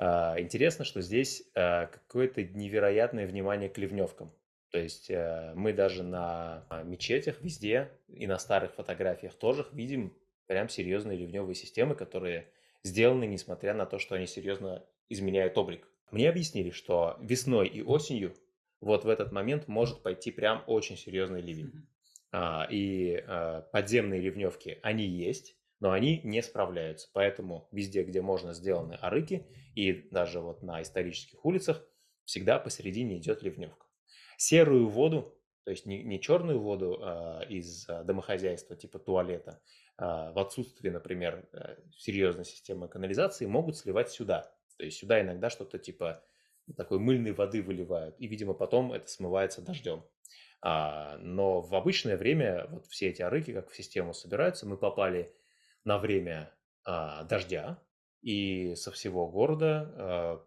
Э, интересно, что здесь э, какое-то невероятное внимание к ливневкам. То есть э, мы даже на а, мечетях везде и на старых фотографиях тоже видим прям серьезные ливневые системы, которые сделаны, несмотря на то, что они серьезно изменяют облик. Мне объяснили, что весной и осенью вот в этот момент может пойти прям очень серьезный ливень. А, и а, подземные ливневки, они есть, но они не справляются. Поэтому везде, где можно, сделаны арыки, и даже вот на исторических улицах всегда посередине идет ливневка серую воду, то есть не, не черную воду а, из а, домохозяйства, типа туалета, а, в отсутствие, например, э, серьезной системы канализации, могут сливать сюда. То есть сюда иногда что-то типа такой мыльной воды выливают, и, видимо, потом это смывается дождем. А, но в обычное время вот все эти арыки, как в систему собираются, мы попали на время а, дождя, и со всего города а,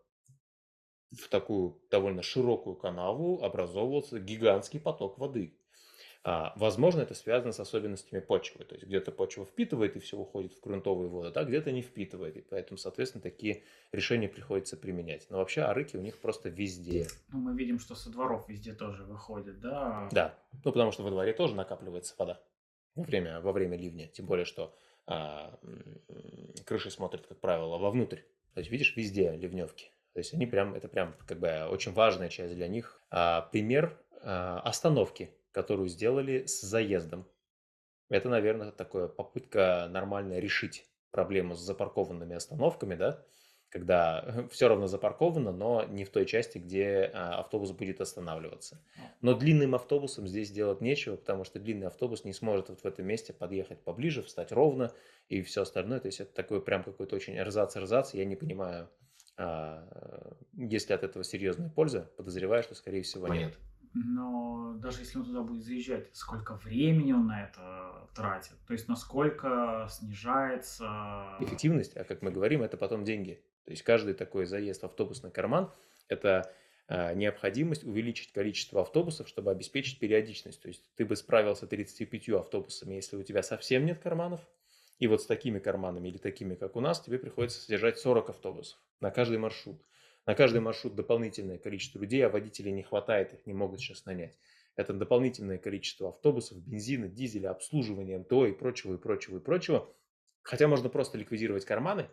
в такую довольно широкую канаву образовывался гигантский поток воды. А, возможно, это связано с особенностями почвы. То есть где-то почва впитывает и все уходит в грунтовые воды, а где-то не впитывает. И поэтому, соответственно, такие решения приходится применять. Но вообще арыки у них просто везде. Ну, мы видим, что со дворов везде тоже выходит, да? Да. Ну, потому что во дворе тоже накапливается вода во время, во время ливня. Тем более, что крыши смотрят, как правило, вовнутрь. То есть, видишь, везде ливневки. То есть они прям, это прям как бы очень важная часть для них. А, пример а, остановки, которую сделали с заездом. Это, наверное, такая попытка нормально решить проблему с запаркованными остановками, да, когда <laughs> все равно запарковано, но не в той части, где а, автобус будет останавливаться. Но длинным автобусом здесь делать нечего, потому что длинный автобус не сможет вот в этом месте подъехать поближе, встать ровно и все остальное. То есть это такой прям какой-то очень рзац-рзац. Я не понимаю, а, если от этого серьезная польза, подозреваю, что, скорее всего, нет. Но даже если он туда будет заезжать, сколько времени он на это тратит? То есть насколько снижается... Эффективность, а как мы говорим, это потом деньги. То есть каждый такой заезд в автобусный карман – это а, необходимость увеличить количество автобусов, чтобы обеспечить периодичность. То есть ты бы справился 35 автобусами, если у тебя совсем нет карманов, и вот с такими карманами или такими, как у нас, тебе приходится содержать 40 автобусов на каждый маршрут. На каждый маршрут дополнительное количество людей, а водителей не хватает, их не могут сейчас нанять. Это дополнительное количество автобусов, бензина, дизеля, обслуживания МТО и прочего, и прочего, и прочего. Хотя можно просто ликвидировать карманы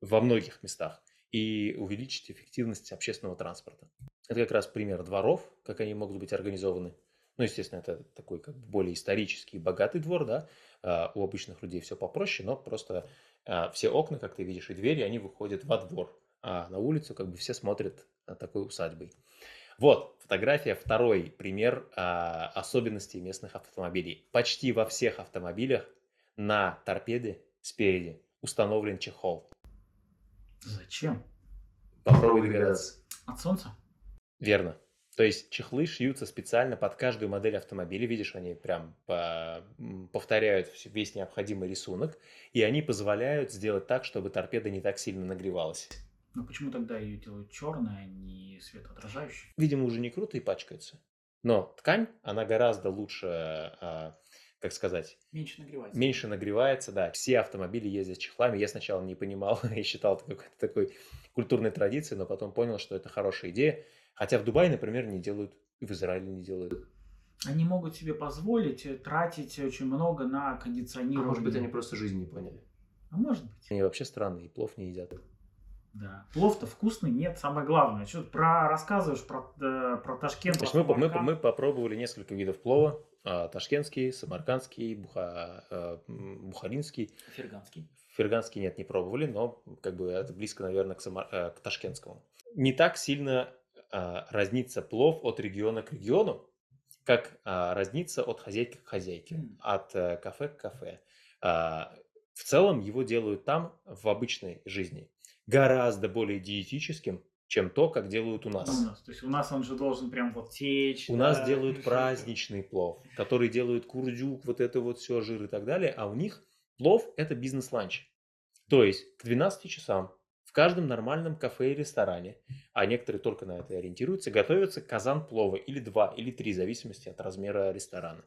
во многих местах и увеличить эффективность общественного транспорта. Это как раз пример дворов, как они могут быть организованы. Ну, естественно, это такой как бы более исторический, богатый двор, да, а, у обычных людей все попроще, но просто а, все окна, как ты видишь, и двери, они выходят во двор, а на улицу как бы все смотрят такой усадьбой. Вот, фотография, второй пример а, особенностей местных автомобилей. Почти во всех автомобилях на торпеде спереди установлен чехол. Зачем? Попробуй догадаться. От солнца? Верно. То есть чехлы шьются специально под каждую модель автомобиля. Видишь, они прям по- повторяют весь необходимый рисунок, и они позволяют сделать так, чтобы торпеда не так сильно нагревалась. Ну почему тогда ее делают черной, а не светоотражающей? Видимо, уже не круто и пачкается. Но ткань, она гораздо лучше, а, как сказать, Меньше нагревается. меньше нагревается, да. Все автомобили ездят с чехлами. Я сначала не понимал <laughs> и считал это какой-то такой культурной традицией, но потом понял, что это хорошая идея. Хотя в Дубае, например, не делают, и в Израиле не делают. Они могут себе позволить э, тратить очень много на кондиционирование. просто жизнь не поняли. А может быть. Они вообще странные, и плов не едят. Да. Плов-то вкусный, нет, самое главное. Что ты про рассказываешь про, э, про Ташкент? То есть про мы, мы, мы попробовали несколько видов плова. А, Ташкентский, самаркандский, буха, а, бухаринский. Ферганский. Ферганский нет, не пробовали, но как бы это близко, наверное, к, самар- э, к ташкентскому. Не так сильно а, разнится плов от региона к региону, как разнится от хозяйки к хозяйке, М. от э, кафе к кафе. В целом его делают там, в обычной жизни, гораздо более диетическим, чем то, как делают у нас. У нас. То есть у нас он же должен прям вот течь. У да, нас делают праздничный плов, который делают курдюк, вот это вот все, жир и так далее, а у них плов – это бизнес-ланч. То есть к 12 часам в каждом нормальном кафе и ресторане, а некоторые только на это и ориентируются, готовится казан плова или два, или три, в зависимости от размера ресторана.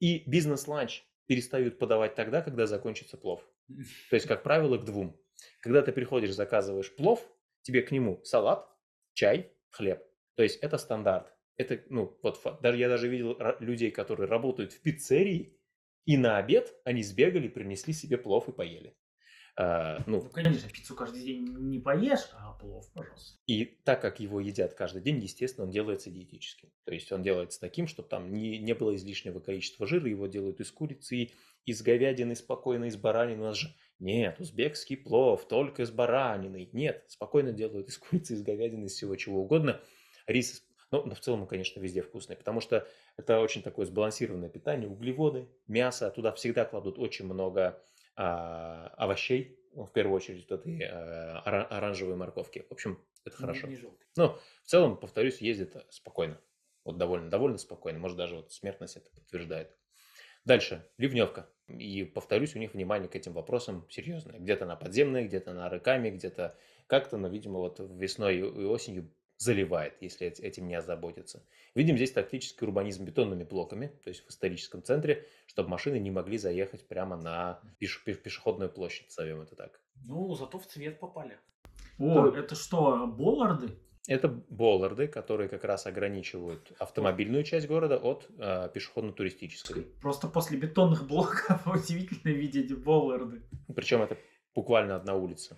И бизнес-ланч перестают подавать тогда, когда закончится плов. То есть, как правило, к двум. Когда ты приходишь, заказываешь плов, тебе к нему салат, чай, хлеб. То есть это стандарт. Это, ну, вот даже я даже видел людей, которые работают в пиццерии, и на обед они сбегали, принесли себе плов и поели. А, Ну, ну, конечно, пиццу каждый день не поешь, а плов, пожалуйста. и так как его едят каждый день, естественно, он делается диетическим. То есть он делается таким, чтобы там не, не было излишнего количества жира, его делают из курицы, из говядины, спокойно из баранины. У нас же нет, узбекский плов только из баранины. Нет, спокойно делают из курицы, из говядины, из всего чего угодно. Рис, ну, но в целом, он, конечно, везде вкусный, потому что это очень такое сбалансированное питание, углеводы, мясо. Туда всегда кладут очень много а, овощей, ну, в первую очередь вот этой а, ора- оранжевой морковки. В общем, это хорошо. Не желтый. Ну, в целом, повторюсь, ездит спокойно. Вот довольно, довольно спокойно. Может, даже вот смертность это подтверждает. Дальше. Ливневка. И, повторюсь, у них внимание к этим вопросам серьезное. Где-то на подземные, где-то на рыками, где-то как-то, но, видимо, вот весной и осенью заливает, если эт- этим не озаботиться. Видим здесь тактический урбанизм бетонными блоками, то есть в историческом центре, чтобы машины не могли заехать прямо на пеш- пеш- пешеходную площадь, назовем это так. Ну, зато в цвет попали. О, Да. это что, болларды? Это болларды, которые как раз ограничивают автомобильную часть города от э, пешеходно-туристической. Просто после бетонных блоков <laughs> удивительно видеть болларды. Причем это буквально одна улица.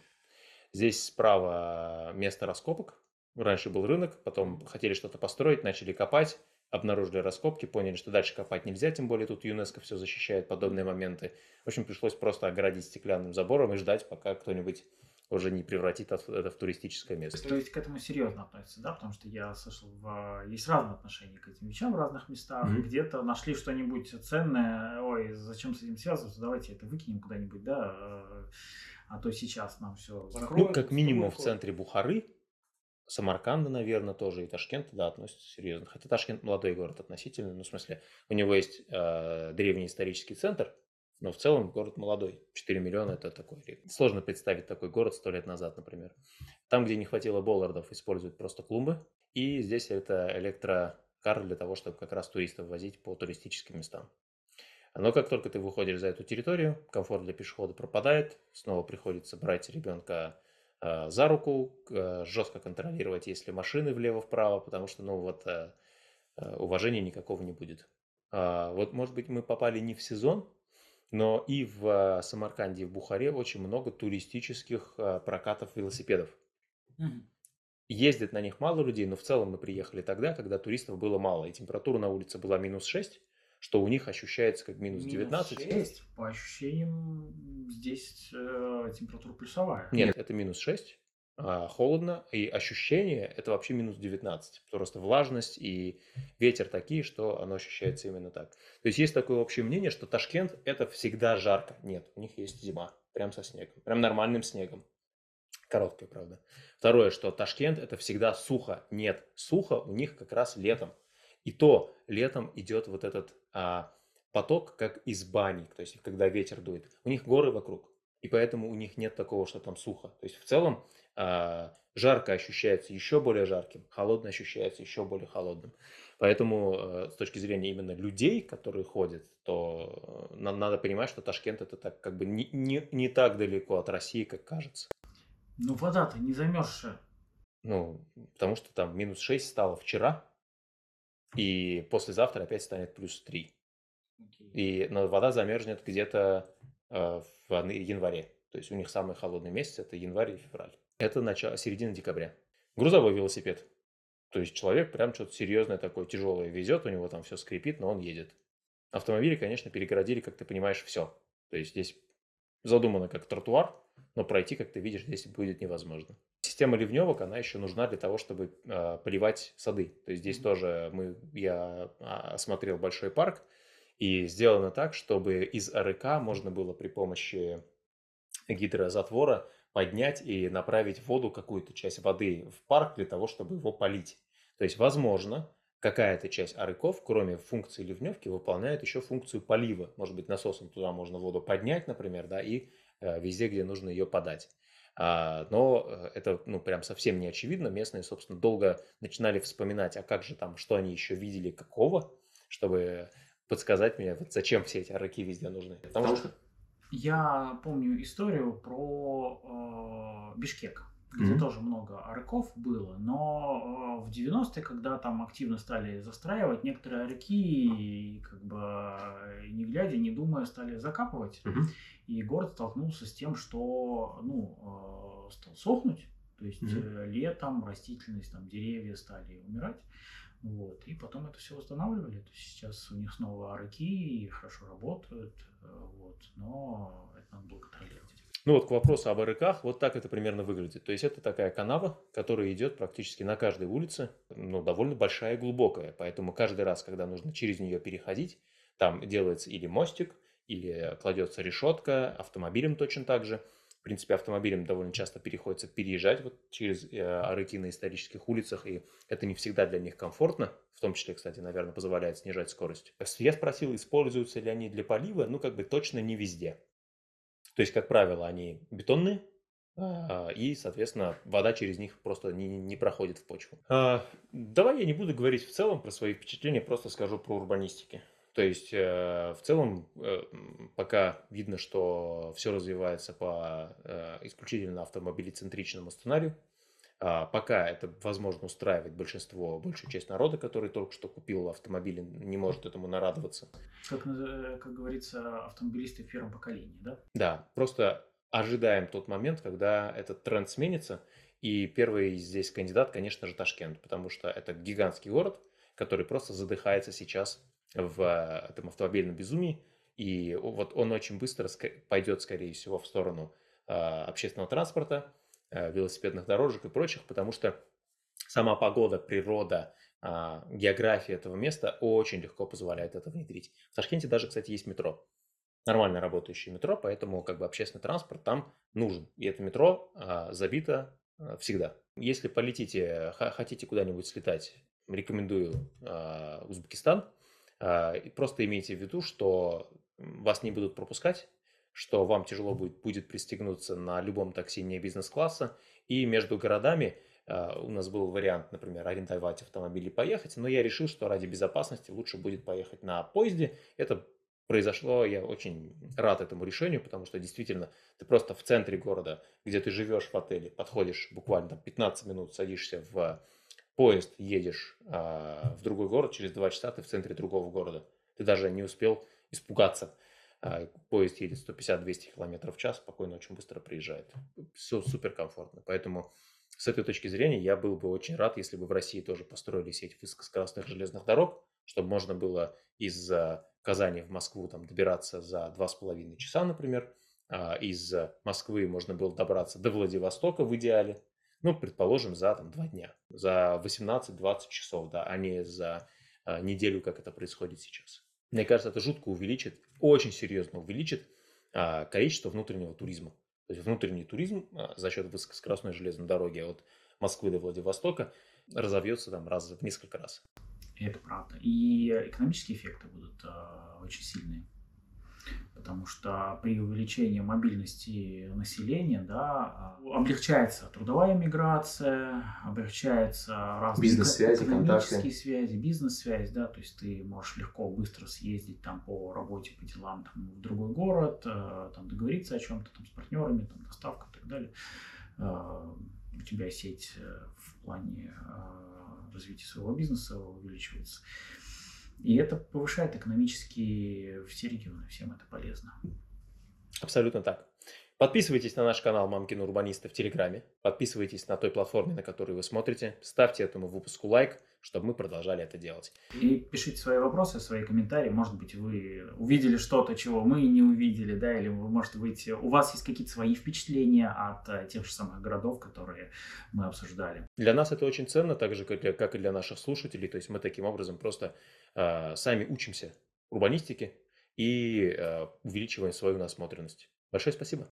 Здесь справа место раскопок. Раньше был рынок, потом хотели что-то построить, начали копать, обнаружили раскопки, поняли, что дальше копать нельзя, тем более тут ЮНЕСКО все защищает подобные моменты. В общем, пришлось просто оградить стеклянным забором и ждать, пока кто-нибудь уже не превратит это в туристическое место. То есть к этому серьезно относятся, да? Потому что я слышал, в... есть разные отношения к этим вещам в разных местах. Мгм. Где-то нашли что-нибудь ценное, ой, зачем с этим связываться, давайте это выкинем куда-нибудь, да? э, А то сейчас нам все Ну, Закроют как минимум в центре Бухары, Самарканда, наверное, тоже, и Ташкент, да, относятся серьезно. Хотя Ташкент молодой город относительно, ну, в смысле, у него есть э, древний исторический центр, но в целом город молодой. 4 миллиона – это такой... Сложно представить такой город сто лет назад, например. Там, где не хватило боллардов, используют просто клумбы. И здесь это электрокар для того, чтобы как раз туристов возить по туристическим местам. Но как только ты выходишь за эту территорию, комфорт для пешехода пропадает, снова приходится брать ребенка э, за руку, э, жестко контролировать, если машины влево-вправо, потому что, ну, вот э, уважения никакого не будет. А, вот, может быть, мы попали не в сезон, но и в э, Самарканде, и в Бухаре очень много туристических э, прокатов велосипедов. Мгм. Ездит на них мало людей, но в целом мы приехали тогда, когда туристов было мало, и температура на улице была минус 6, что у них ощущается как минус Минус 19. шесть? Есть. По ощущениям, здесь э, температура плюсовая. Нет, это минус 6. А, холодно, и ощущение это вообще минус 19. Просто влажность и ветер такие, что оно ощущается именно так. То есть есть такое общее мнение, что Ташкент это всегда жарко. Нет, у них есть зима, прям со снегом, прям нормальным снегом. Короткая, правда. Второе, что Ташкент это всегда сухо. Нет, сухо у них как раз летом. И то летом идет вот этот а, поток, как из бани, то есть когда ветер дует. У них горы вокруг, и поэтому у них нет такого, что там сухо. То есть в целом а, жарко ощущается еще более жарким, холодно ощущается еще более холодным. Поэтому э, с точки зрения именно людей, которые ходят, то э, надо понимать, что Ташкент это так как бы не, не, не так далеко от России, как кажется. Ну вода-то не замерзшая. Ну, потому что там минус 6 стало вчера, и послезавтра опять станет плюс 3. Okay. И но вода замерзнет где-то э, в январе. То есть у них самый холодный месяц это январь и февраль. Это начало, середина декабря. Грузовой велосипед. То есть человек прям что-то серьезное такое, тяжелое везет, у него там все скрипит, но он едет. Автомобили, конечно, перегородили, как ты понимаешь, все. То есть здесь задумано как тротуар, но пройти, как ты видишь, здесь будет невозможно. Система ливневок, она еще нужна для того, чтобы э, поливать сады. То есть здесь mm-hmm. тоже мы, я а, осмотрел большой парк, и сделано так, чтобы из АРК можно было при помощи гидрозатвора поднять и направить воду, какую-то часть воды в парк для того, чтобы его полить. То есть, возможно, какая-то часть арыков, кроме функции ливневки, выполняет еще функцию полива. Может быть, насосом туда можно воду поднять, например, да, и э, везде, где нужно ее подать. А, но э, это, ну, прям совсем не очевидно. Местные, собственно, долго начинали вспоминать, а как же там, что они еще видели, какого, чтобы подсказать мне, вот зачем все эти арыки везде нужны. Потому что я помню историю про э, Бишкек, где mm-hmm. тоже много арыков было, но э, в 90-е, когда там активно стали застраивать, некоторые арыки, как бы не глядя, не думая, стали закапывать. Mm-hmm. И город столкнулся с тем, что ну, э, стал сохнуть. То есть mm-hmm. летом растительность, там деревья стали умирать. Вот. И потом это все восстанавливали. То есть сейчас у них снова арыки и хорошо работают. Э, вот. Но это надо было контролировать. Ну вот к вопросу об РКах, вот так это примерно выглядит. То есть это такая канава, которая идет практически на каждой улице, но довольно большая и глубокая. Поэтому каждый раз, когда нужно через нее переходить, там делается или мостик, или кладется решетка, автомобилем точно так же – принципе, автомобилям довольно часто приходится переезжать вот через э, рыки на исторических улицах, и это не всегда для них комфортно, в том числе, кстати, наверное, позволяет снижать скорость. Я спросил, используются ли они для полива, ну, как бы точно не везде. То есть, как правило, они бетонные, а, и, соответственно, вода через них просто не, не проходит в почву. А, давай я не буду говорить в целом про свои впечатления, просто скажу про урбанистики. То есть э, в целом э, пока видно, что все развивается по э, исключительно автомобилецентричному сценарию. А пока это, возможно, устраивает большинство, большую часть народа, который только что купил автомобиль, не может этому нарадоваться. Как, как говорится, автомобилисты в первом поколении, да? Да, просто ожидаем тот момент, когда этот тренд сменится. И первый здесь кандидат, конечно же, Ташкент, потому что это гигантский город, который просто задыхается сейчас в э, этом автомобильном безумии, и вот он очень быстро пойдет, скорее всего, в сторону э, общественного транспорта, э, велосипедных дорожек и прочих, потому что сама погода, природа, а, география этого места очень легко позволяет это внедрить. В Ташкенте даже, кстати, есть метро. Нормально работающее метро, поэтому как бы общественный транспорт там нужен. И это метро а, забито всегда. Если полетите, хотите куда-нибудь слетать, рекомендую Узбекистан. А, просто имейте в виду, что вас не будут пропускать, что вам тяжело будет, будет пристегнуться на любом такси не бизнес-класса, и между городами а, у нас был вариант, например, арендовать автомобиль и поехать, но я решил, что ради безопасности лучше будет поехать на поезде. Это произошло, я очень рад этому решению, потому что действительно ты просто в центре города, где ты живешь в отеле, подходишь буквально там 15 минут, садишься в поезд едешь а, в другой город, через два часа ты в центре другого города. Ты даже не успел испугаться. А, поезд едет 150-200 км в час, спокойно, очень быстро приезжает. Все супер комфортно. Поэтому с этой точки зрения я был бы очень рад, если бы в России тоже построили сеть высокоскоростных железных дорог, чтобы можно было из Казани в Москву там, добираться за 2,5 часа, например. А из Москвы можно было добраться до Владивостока в идеале Ну, предположим, за там, два дня, за 18-20 часов, да, а не за а, неделю, как это происходит сейчас. Мне кажется, это жутко увеличит, очень серьезно увеличит а, количество внутреннего туризма. То есть внутренний туризм а, за счет высокоскоростной железной дороги от Москвы до Владивостока разовьется там раз в несколько раз. Это правда. И экономические эффекты будут э, очень сильные. Потому что при увеличении мобильности населения да, а, облегчается трудовая миграция, облегчается разные бизнес-связи, экономические контакты. связи, бизнес-связь, да, то есть ты можешь легко, быстро съездить там по работе, по делам там, в другой город, э, там договориться о чем-то там с партнерами, там доставка и так далее. Э, у тебя сеть э, в плане развития своего бизнеса увеличивается. И это повышает экономически все регионы, всем это полезно. Абсолютно так. Подписывайтесь на наш канал Мамкин Урбанисты в Телеграме. Подписывайтесь на той платформе, на которой вы смотрите. Ставьте этому выпуску лайк, чтобы мы продолжали это делать. И пишите свои вопросы, свои комментарии. Может быть, вы увидели что-то, чего мы не увидели, да, или, может быть, у вас есть какие-то свои впечатления от э, тех же самых городов, которые мы обсуждали. Для нас это очень ценно, так же, как, для, как и для наших слушателей. То есть мы таким образом просто э, сами учимся урбанистике и э, увеличиваем свою насмотренность. Большое спасибо.